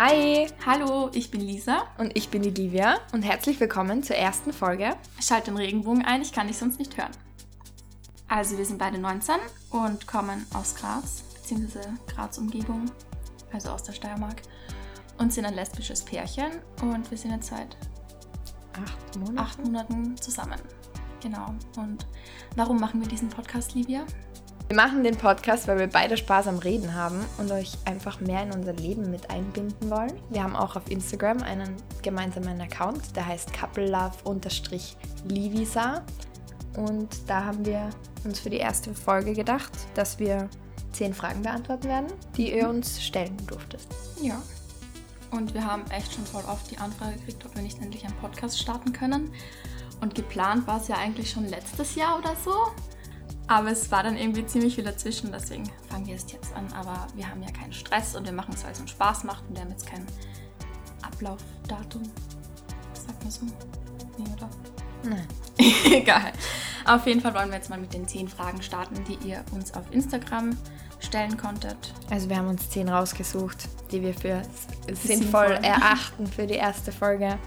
Hi Hallo, ich bin Lisa. und ich bin die Livia und herzlich willkommen zur ersten Folge. Schalt den Regenbogen ein, ich kann dich sonst nicht hören. Also, wir sind beide 19 und kommen aus Graz, beziehungsweise Graz-Umgebung, also aus der Steiermark. Und sind ein lesbisches Pärchen und wir sind jetzt seit Acht Monate. acht Monaten zusammen. Genau. Und warum machen wir diesen Podcast, Livia? Wir machen den Podcast, weil wir beide Spaß am Reden haben und euch einfach mehr in unser Leben mit einbinden wollen. Wir haben auch auf Instagram einen gemeinsamen Account, der heißt couplepove-livisa. Und da haben wir uns für die erste Folge gedacht, dass wir zehn Fragen beantworten werden, die ihr uns stellen durftest. Ja. Und wir haben echt schon voll oft die Anfrage gekriegt, ob wir nicht endlich einen Podcast starten können. Und geplant war es ja eigentlich schon letztes Jahr oder so. Aber es war dann irgendwie ziemlich viel dazwischen, deswegen fangen wir es jetzt an. Aber wir haben ja keinen Stress und wir machen es, weil es uns Spaß macht und wir haben jetzt kein Ablaufdatum. Sagt man so? Nee, oder? Nein. Egal. Auf jeden Fall wollen wir jetzt mal mit den zehn Fragen starten, die ihr uns auf Instagram stellen konntet. Also wir haben uns zehn rausgesucht, die wir für Sinnvoll. sinnvoll erachten für die erste Folge.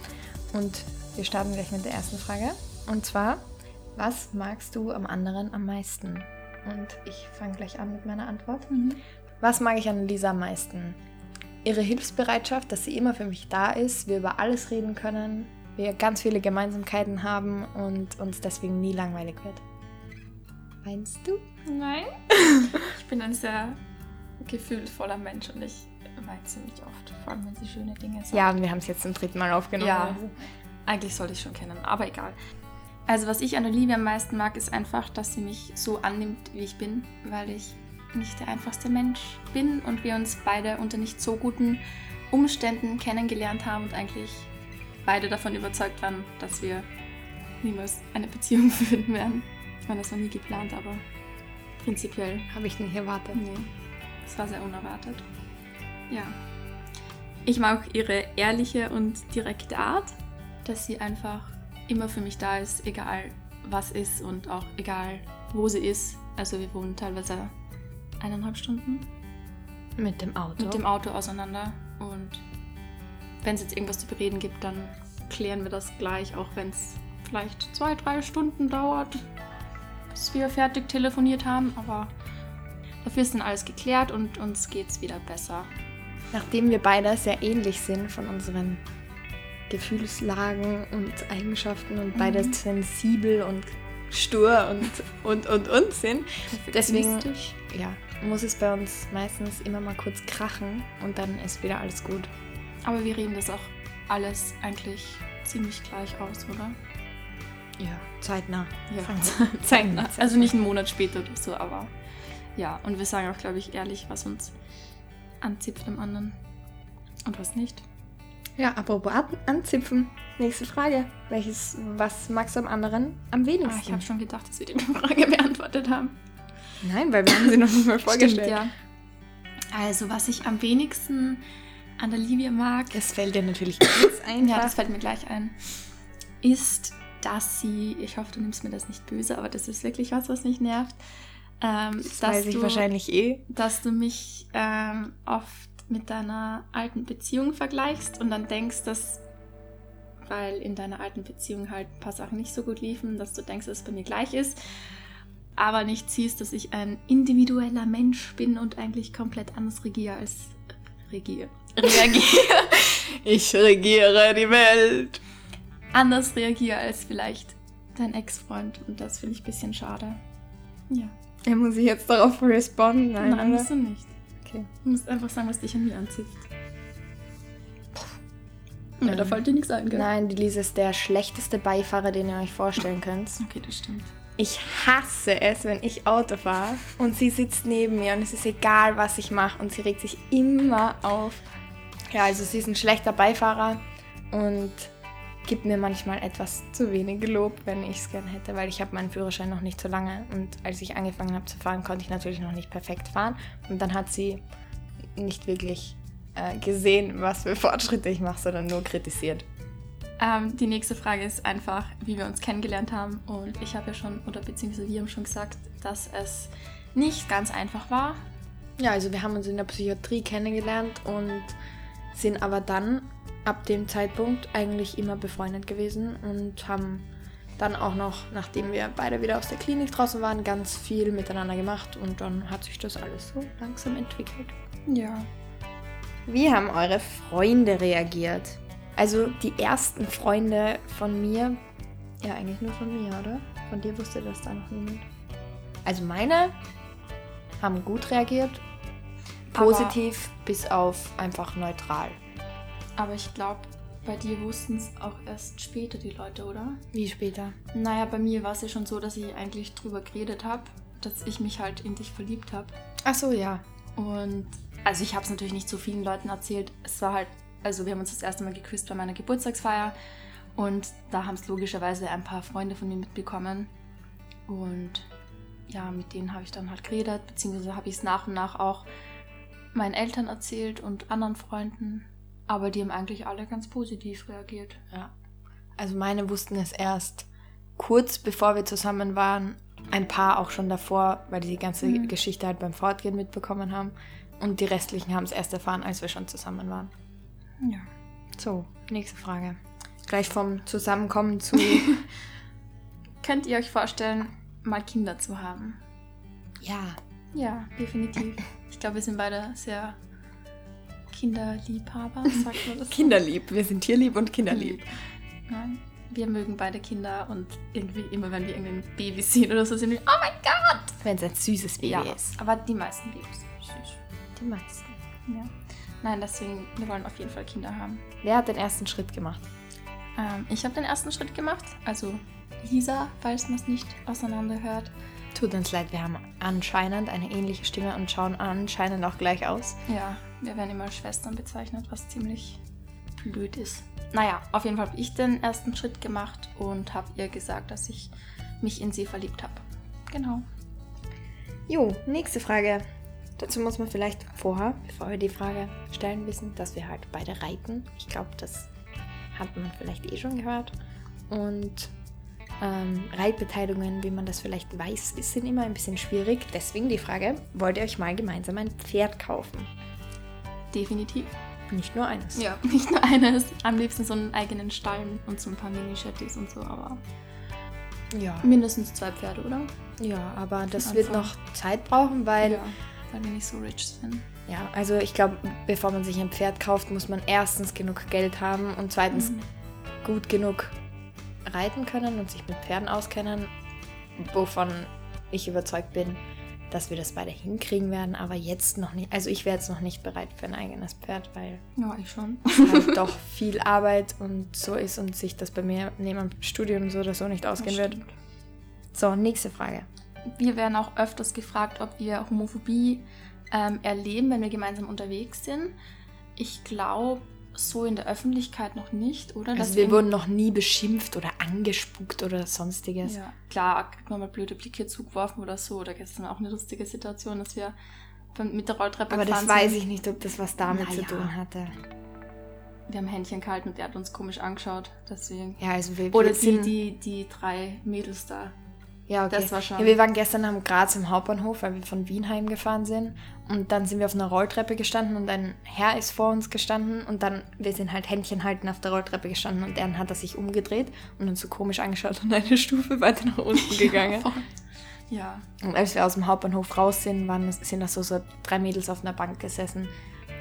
Und wir starten gleich mit der ersten Frage. Und zwar, was magst du am anderen am meisten? Und ich fange gleich an mit meiner Antwort. Was mag ich an Lisa am meisten? Ihre Hilfsbereitschaft, dass sie immer für mich da ist, wir über alles reden können, wir ganz viele Gemeinsamkeiten haben und uns deswegen nie langweilig wird. Meinst du? Nein. ich bin ein sehr gefühlvoller Mensch und ich weine ziemlich oft, vor allem wenn sie schöne Dinge sagt. Ja, und wir haben es jetzt zum dritten Mal aufgenommen. Ja, also. eigentlich sollte ich schon kennen, aber egal. Also was ich an der Livia am meisten mag, ist einfach, dass sie mich so annimmt, wie ich bin, weil ich nicht der einfachste Mensch bin und wir uns beide unter nicht so guten Umständen kennengelernt haben und eigentlich beide davon überzeugt waren, dass wir niemals eine Beziehung führen werden. Ich meine, das war nie geplant, aber prinzipiell Habe ich nicht erwartet. Nee, das war sehr unerwartet. Ja. Ich mag ihre ehrliche und direkte Art, dass sie einfach immer für mich da ist, egal was ist und auch egal wo sie ist. Also wir wohnen teilweise eineinhalb Stunden Mit dem Auto. mit dem Auto auseinander und wenn es jetzt irgendwas zu bereden gibt, dann klären wir das gleich, auch wenn es vielleicht zwei, drei Stunden dauert, bis wir fertig telefoniert haben, aber dafür ist dann alles geklärt und uns geht's wieder besser. Nachdem wir beide sehr ähnlich sind von unseren Gefühlslagen und Eigenschaften und beide Mhm. sensibel und stur und und und und sind, deswegen ja, muss es bei uns meistens immer mal kurz krachen und dann ist wieder alles gut. Aber wir reden das auch alles eigentlich ziemlich gleich aus, oder? Ja, zeitnah. Ja. Zeitnah. Also nicht einen Monat später oder so, aber ja. Und wir sagen auch, glaube ich, ehrlich, was uns anzipft am anderen und was nicht. Ja, apropos an anzipfen. Nächste Frage. Welches, was magst du am anderen am Ah, wenigsten? ich habe schon gedacht, dass wir die Frage beantwortet haben. Nein, weil wir haben sie noch nicht mal vorgestellt. Stimmt, ja. Also, was ich am wenigsten an der Livia mag, Das fällt dir natürlich ganz einfach. ja, das fällt mir gleich ein, ist, dass sie, ich hoffe, du nimmst mir das nicht böse, aber das ist wirklich was, was mich nervt, ähm, das dass, weiß ich du, wahrscheinlich eh. dass du mich ähm, oft mit deiner alten Beziehung vergleichst und dann denkst, dass, weil in deiner alten Beziehung halt ein paar Sachen nicht so gut liefen, dass du denkst, dass es bei mir gleich ist, aber nicht siehst, dass ich ein individueller Mensch bin und eigentlich komplett anders regiere als regiere. Reagiere. Ich regiere die Welt. anders reagiere als vielleicht dein Ex-Freund und das finde ich ein bisschen schade. Ja. Ja, muss ich jetzt darauf responden? Nein, Nein, musst du nicht. Okay. Du musst einfach sagen, was dich an mir anzieht. Ja, da Ähm, fällt dir nichts ein, gell? Nein, die Lisa ist der schlechteste Beifahrer, den ihr euch vorstellen könnt. Okay, das stimmt. Ich hasse es, wenn ich Auto fahre und sie sitzt neben mir und es ist egal, was ich mache und sie regt sich immer auf. Ja, also sie ist ein schlechter Beifahrer und gibt mir manchmal etwas zu wenig Lob, wenn ich es gern hätte, weil ich habe meinen Führerschein noch nicht so lange und als ich angefangen habe zu fahren, konnte ich natürlich noch nicht perfekt fahren und dann hat sie nicht wirklich äh, gesehen, was für Fortschritte ich mache, sondern nur kritisiert. Ähm, die nächste Frage ist einfach, wie wir uns kennengelernt haben. Und ich habe ja schon, oder beziehungsweise wir haben schon gesagt, dass es nicht ganz einfach war. Ja, also wir haben uns in der Psychiatrie kennengelernt und sind aber dann ab dem Zeitpunkt eigentlich immer befreundet gewesen und haben dann auch noch, nachdem wir beide wieder aus der Klinik draußen waren, ganz viel miteinander gemacht und dann hat sich das alles so langsam entwickelt. Ja. Wie haben eure Freunde reagiert? Also die ersten Freunde von mir, ja eigentlich nur von mir, oder? Von dir wusste das da noch niemand. Also meine haben gut reagiert, positiv bis auf einfach neutral. Aber ich glaube, bei dir wussten es auch erst später die Leute, oder? Wie später? Naja, bei mir war es ja schon so, dass ich eigentlich drüber geredet habe, dass ich mich halt in dich verliebt habe. Ach so, ja. Und also ich habe es natürlich nicht so vielen Leuten erzählt. Es war halt, also wir haben uns das erste Mal geküsst bei meiner Geburtstagsfeier und da haben es logischerweise ein paar Freunde von mir mitbekommen. Und ja, mit denen habe ich dann halt geredet, beziehungsweise habe ich es nach und nach auch meinen Eltern erzählt und anderen Freunden. Aber die haben eigentlich alle ganz positiv reagiert. Ja. Also meine wussten es erst kurz bevor wir zusammen waren. Ein paar auch schon davor, weil die die ganze Mhm. Geschichte halt beim Fortgehen mitbekommen haben. Und die restlichen haben es erst erfahren, als wir schon zusammen waren. Ja. So, nächste Frage. Gleich vom Zusammenkommen zu. Könnt ihr euch vorstellen, mal Kinder zu haben? ja. Ja, definitiv. Ich glaube, wir sind beide sehr Kinderliebhaber, sagt man das? so? Kinderlieb. Wir sind tierlieb und kinderlieb. Nein. Wir mögen beide Kinder und irgendwie immer, wenn wir irgendein Baby sehen oder so, sind wir, oh mein Gott! Wenn es ein süßes Baby ja, ist. aber die meisten Babys sind süß. Die meisten. Ja. Nein, deswegen, wir wollen auf jeden Fall Kinder haben. Wer hat den ersten Schritt gemacht? Ähm, ich habe den ersten Schritt gemacht, also Lisa, falls man es nicht auseinanderhört. Tut uns leid, wir haben anscheinend eine ähnliche Stimme und schauen anscheinend auch gleich aus. Ja, wir werden immer als Schwestern bezeichnet, was ziemlich blöd ist. Naja, auf jeden Fall habe ich den ersten Schritt gemacht und habe ihr gesagt, dass ich mich in sie verliebt habe. Genau. Jo, nächste Frage. Dazu muss man vielleicht vorher, bevor wir die Frage stellen, wissen, dass wir halt beide reiten. Ich glaube, das hat man vielleicht eh schon gehört. Und ähm, Reitbeteiligungen, wie man das vielleicht weiß, sind immer ein bisschen schwierig. Deswegen die Frage, wollt ihr euch mal gemeinsam ein Pferd kaufen? Definitiv. Nicht nur eines. Ja, nicht nur eines. Am liebsten so einen eigenen Stall und so ein paar Mini-Shetties und so, aber Ja, mindestens zwei Pferde, oder? ja aber das wird noch Zeit brauchen, weil ja, weil wir nicht so rich sind. Ja, also ich glaube, bevor man sich ein Pferd kauft, muss man erstens genug Geld haben und zweitens Mhm. gut genug reiten können und sich mit Pferden auskennen, wovon ich überzeugt bin, dass wir das beide hinkriegen werden, aber jetzt noch nicht. Also ich wäre jetzt noch nicht bereit für ein eigenes Pferd, weil Ja, ich schon. halt doch viel Arbeit und so ist und sich das bei mir neben dem Studium so oder so nicht ausgehen wird. So, nächste Frage. Wir werden auch öfters gefragt, ob wir Homophobie ähm, erleben, wenn wir gemeinsam unterwegs sind. Ich glaube, so in der Öffentlichkeit noch nicht, oder? Also Dass wir wurden noch nie beschimpft oder angespuckt oder sonstiges. Ja, klar, kriegt man mal blöde Blicke zugeworfen oder so. Oder gestern auch eine lustige Situation, dass wir mit der Rolltreppe Aber das weiß ich nicht, ob das was damit Na zu tun hatte. Wir haben Händchen gehalten und der hat uns komisch angeschaut. Deswegen. Ja, also wir, Oder die, die, die drei Mädels da. Ja, okay. das war schon- Ja, wir waren gestern am Graz im Hauptbahnhof, weil wir von Wien heimgefahren sind. Und dann sind wir auf einer Rolltreppe gestanden und ein Herr ist vor uns gestanden. Und dann, wir sind halt Händchen halten auf der Rolltreppe gestanden. Und dann hat er sich umgedreht und uns so komisch angeschaut und eine Stufe weiter nach unten gegangen. Ja, und als wir aus dem Hauptbahnhof raus sind, waren, sind das so, so drei Mädels auf einer Bank gesessen,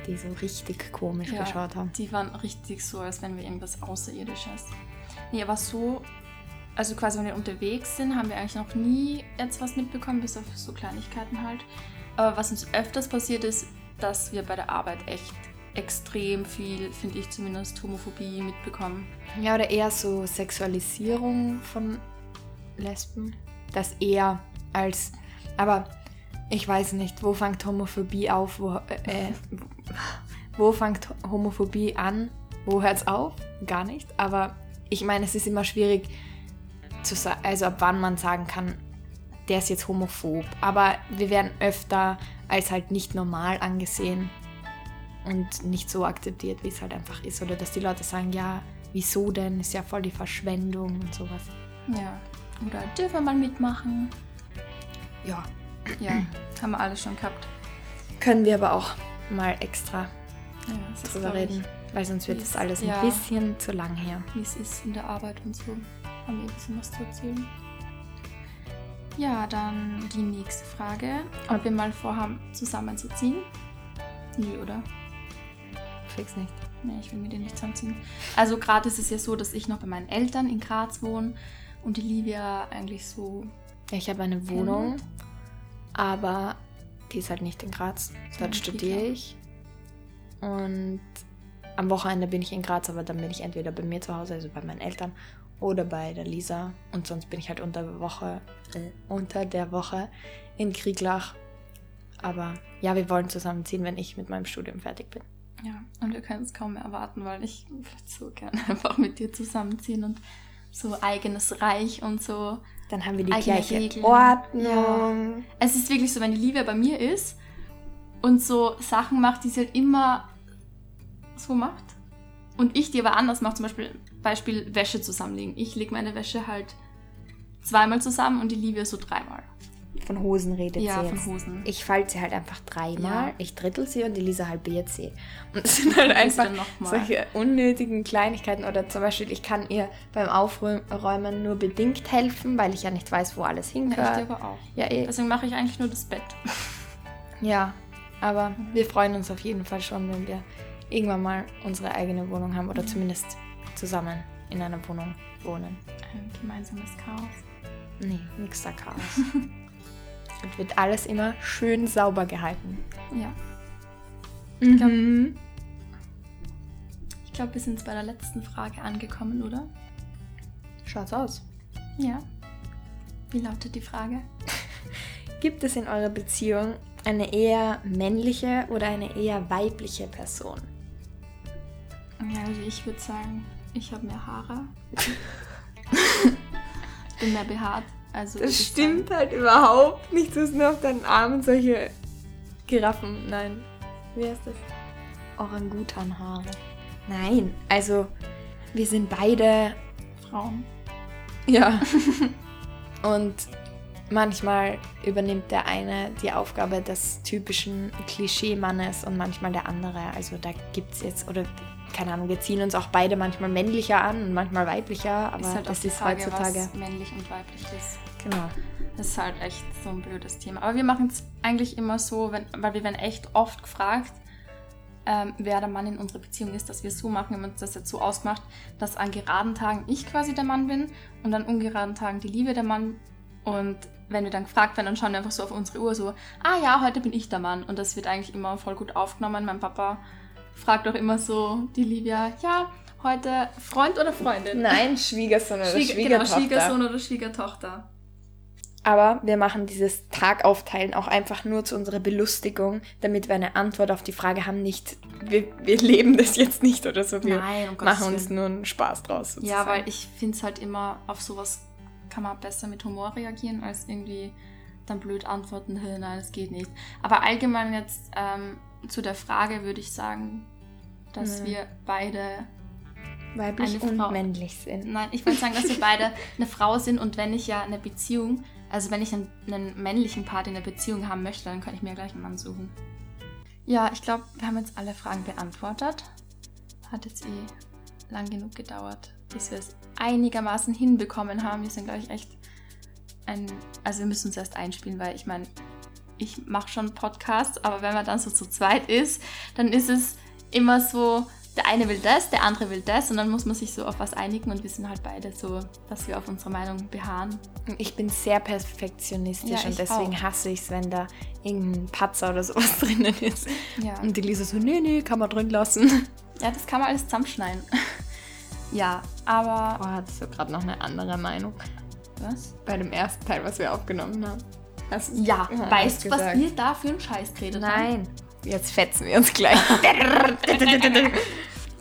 die so richtig komisch ja, geschaut haben. die waren richtig so, als wenn wir irgendwas Außerirdisches. Nee, aber so, also quasi, wenn wir unterwegs sind, haben wir eigentlich noch nie jetzt was mitbekommen, bis auf so Kleinigkeiten halt. Aber was uns öfters passiert ist, dass wir bei der Arbeit echt extrem viel, finde ich zumindest, Homophobie mitbekommen. Ja, oder eher so Sexualisierung von Lesben. Das eher als. Aber ich weiß nicht, wo fängt Homophobie auf? Wo, äh, äh, wo fängt Homophobie an? Wo hört es auf? Gar nicht. Aber ich meine, es ist immer schwierig zu sagen, also ab wann man sagen kann, der ist jetzt homophob. Aber wir werden öfter als halt nicht normal angesehen und nicht so akzeptiert, wie es halt einfach ist. Oder dass die Leute sagen, ja, wieso denn? Ist ja voll die Verschwendung und sowas. Ja. Oder dürfen wir mal mitmachen? Ja. Ja, haben wir alles schon gehabt. Können wir aber auch mal extra Ja, ist, drüber reden, weil sonst wird das es- alles ein ja. bisschen zu lang her. wie es ist in der Arbeit und so. Haben wir ein bisschen was zu erzählen. Ja, dann die nächste Frage. Ob wir mal vorhaben, zusammenzuziehen? Nee, oder? Fix nicht. Nee, ich will mir den nicht zusammenziehen. Also gerade ist es ja so, dass ich noch bei meinen Eltern in Graz wohne und die Livia eigentlich so... Ja, ich habe eine Wohnung, aber die ist halt nicht in Graz. Dort studiere ich. Und am Wochenende bin ich in Graz, aber dann bin ich entweder bei mir zu Hause, also bei meinen Eltern, oder bei der Lisa. Und sonst bin ich halt unter der Woche, äh, unter der Woche in Krieglach. Aber ja, wir wollen zusammenziehen, wenn ich mit meinem Studium fertig bin. Ja, und wir können es kaum mehr erwarten, weil ich würde so gerne einfach mit dir zusammenziehen und so eigenes Reich und so. Dann haben wir die gleiche Regeln. Ordnung. Es ist wirklich so, wenn die Livia bei mir ist und so Sachen macht, die sie halt immer so macht und ich die aber anders mache, zum Beispiel Beispiel Wäsche zusammenlegen. Ich lege meine Wäsche halt zweimal zusammen und die Livia so dreimal. Von Hosen redet Ja, sie von jetzt. Hosen. Ich falte sie halt einfach dreimal, Ja. ich drittel sie und die Lisa halbiert sie. Und es sind halt einfach solche unnötigen Kleinigkeiten. Oder zum Beispiel, ich kann ihr beim Aufräumen nur bedingt helfen, weil ich ja nicht weiß, wo alles Ja, ich hingehört. aber auch. Ja, eh. Deswegen mache ich eigentlich nur das Bett. ja, aber wir freuen uns auf jeden Fall schon, wenn wir irgendwann mal unsere eigene Wohnung haben oder zumindest zusammen in einer Wohnung wohnen. Ein gemeinsames Chaos. Nee, nix da Chaos. Und wird alles immer schön sauber gehalten. Ja. Mhm. Ich glaube, wir sind jetzt bei der letzten Frage angekommen, oder? Schaut's aus. Ja. Wie lautet die Frage? Gibt es in eurer Beziehung eine eher männliche oder eine eher weibliche Person? Ja, also ich würde sagen, ich habe mehr Haare. Bin mehr behaart. Also Das ich stimmt halt überhaupt nicht. Du hast nur auf deinen Armen solche Giraffen. Nein. Wie heißt das? Orangutanhaare. Nein, also wir sind beide. Sagen, Frauen. Ja. Und manchmal übernimmt der eine die Aufgabe des typischen Klischee-Mannes und manchmal der andere. Also da gibt es jetzt, oder keine Ahnung, wir ziehen uns auch beide manchmal männlicher an und manchmal weiblicher, aber ist halt das ist Frage, heutzutage. was männlich und weiblich ist. Genau. Das ist halt echt so ein blödes Thema. Aber wir machen es eigentlich immer so, wenn, weil wir werden echt oft gefragt, ähm, wer der Mann in unserer Beziehung ist, dass wir es so machen, wir haben uns das jetzt so ausgemacht, dass an geraden Tagen ich quasi der Mann bin und an ungeraden Tagen die Liebe der Mann. Und wenn wir dann gefragt werden, dann schauen wir einfach so auf unsere Uhr so, ah ja, heute bin ich der Mann. Und das wird eigentlich immer voll gut aufgenommen. Mein Papa fragt auch immer so die Livia, ja, heute Freund oder Freundin? Nein, Schwiegersohn oder Schwieger, genau, Schwiegertochter. Schwiegersohn oder Schwiegertochter. Aber wir machen dieses Tagaufteilen auch einfach nur zu unserer Belustigung, damit wir eine Antwort auf die Frage haben. Nicht, wir, wir leben das jetzt nicht oder so. Wir Nein, um machen uns nur einen Spaß draus. Ja, sozusagen. weil ich finde es halt immer, auf sowas kann man besser mit Humor reagieren, als irgendwie dann blöd antworten, "Hä, nein, das geht nicht. Aber allgemein jetzt ähm, zu der Frage würde ich sagen, dass Mhm. wir beide, weiblich eine und Frau- männlich sind. nein, ich würde sagen, dass wir beide eine Frau sind und wenn ich ja eine Beziehung, also wenn ich einen, einen männlichen Part in der Beziehung haben möchte, dann kann ich mir gleich einen Mann suchen. Ja, ich glaube, wir haben jetzt alle Fragen beantwortet. Hat jetzt eh lang genug gedauert, bis wir es einigermaßen hinbekommen haben. Wir sind, glaube ich, echt ein. Also, wir müssen uns erst einspielen, weil ich meine, ich mache schon Podcasts, aber wenn man dann so zu zweit ist, dann ist es immer so, der eine will das, der andere will das und dann muss man sich so auf was einigen und wir sind halt beide so, dass wir auf unsere Meinung beharren. Ich bin sehr perfektionistisch Ja, und deswegen auch. hasse ich es, wenn da irgendein Patzer oder sowas drinnen ist. Ja. Und die Lisa so, nee, nee, kann man drin lassen. Ja, das kann man alles zusammenschneiden. Ja, aber. Boah, hattest du gerade noch eine andere Meinung Was? bei dem ersten Teil, was wir aufgenommen haben? Hast Ja, Ja, weißt du, was wir da für einen Scheiß geredet haben? Nein. Jetzt fetzen wir uns gleich.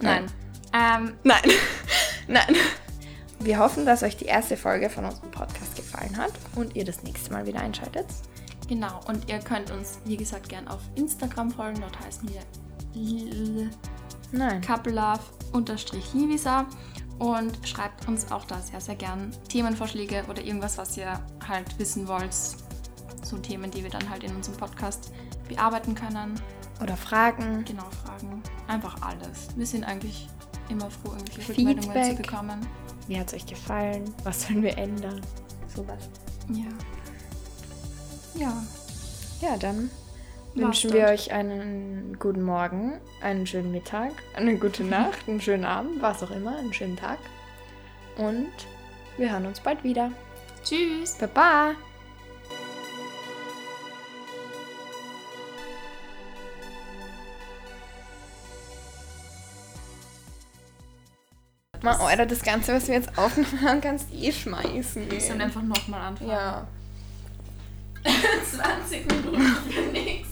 Nein. Ähm, Nein. Nein. Wir hoffen, dass euch die erste Folge von unserem Podcast gefallen hat und ihr das nächste Mal wieder einschaltet. genau, und ihr könnt uns, wie gesagt, gern auf Instagram folgen. Dort heißen wir Nein. Coupledove-livisa und schreibt uns auch da sehr, sehr gern Themenvorschläge oder irgendwas, was ihr halt wissen wollt. So Themen, die wir dann halt in unserem Podcast bearbeiten können. Oder Fragen. Genau, Fragen. Einfach alles. Wir sind eigentlich immer froh, irgendwelche Rückmeldungen zu Feedback. bekommen. Wie hat es euch gefallen? Was sollen wir ändern? Sowas. Ja. Ja. Ja, dann wünschen wir euch einen guten Morgen, einen schönen Mittag, eine gute Nacht, einen schönen Abend, was auch immer, einen schönen Tag. Und wir hören uns bald wieder. Tschüss. Baba! Ma, oder das Ganze, was wir jetzt aufgenommen haben, kannst du eh schmeißen. Wir sollen einfach nochmal anfangen. Ja. 20 Minuten für nichts.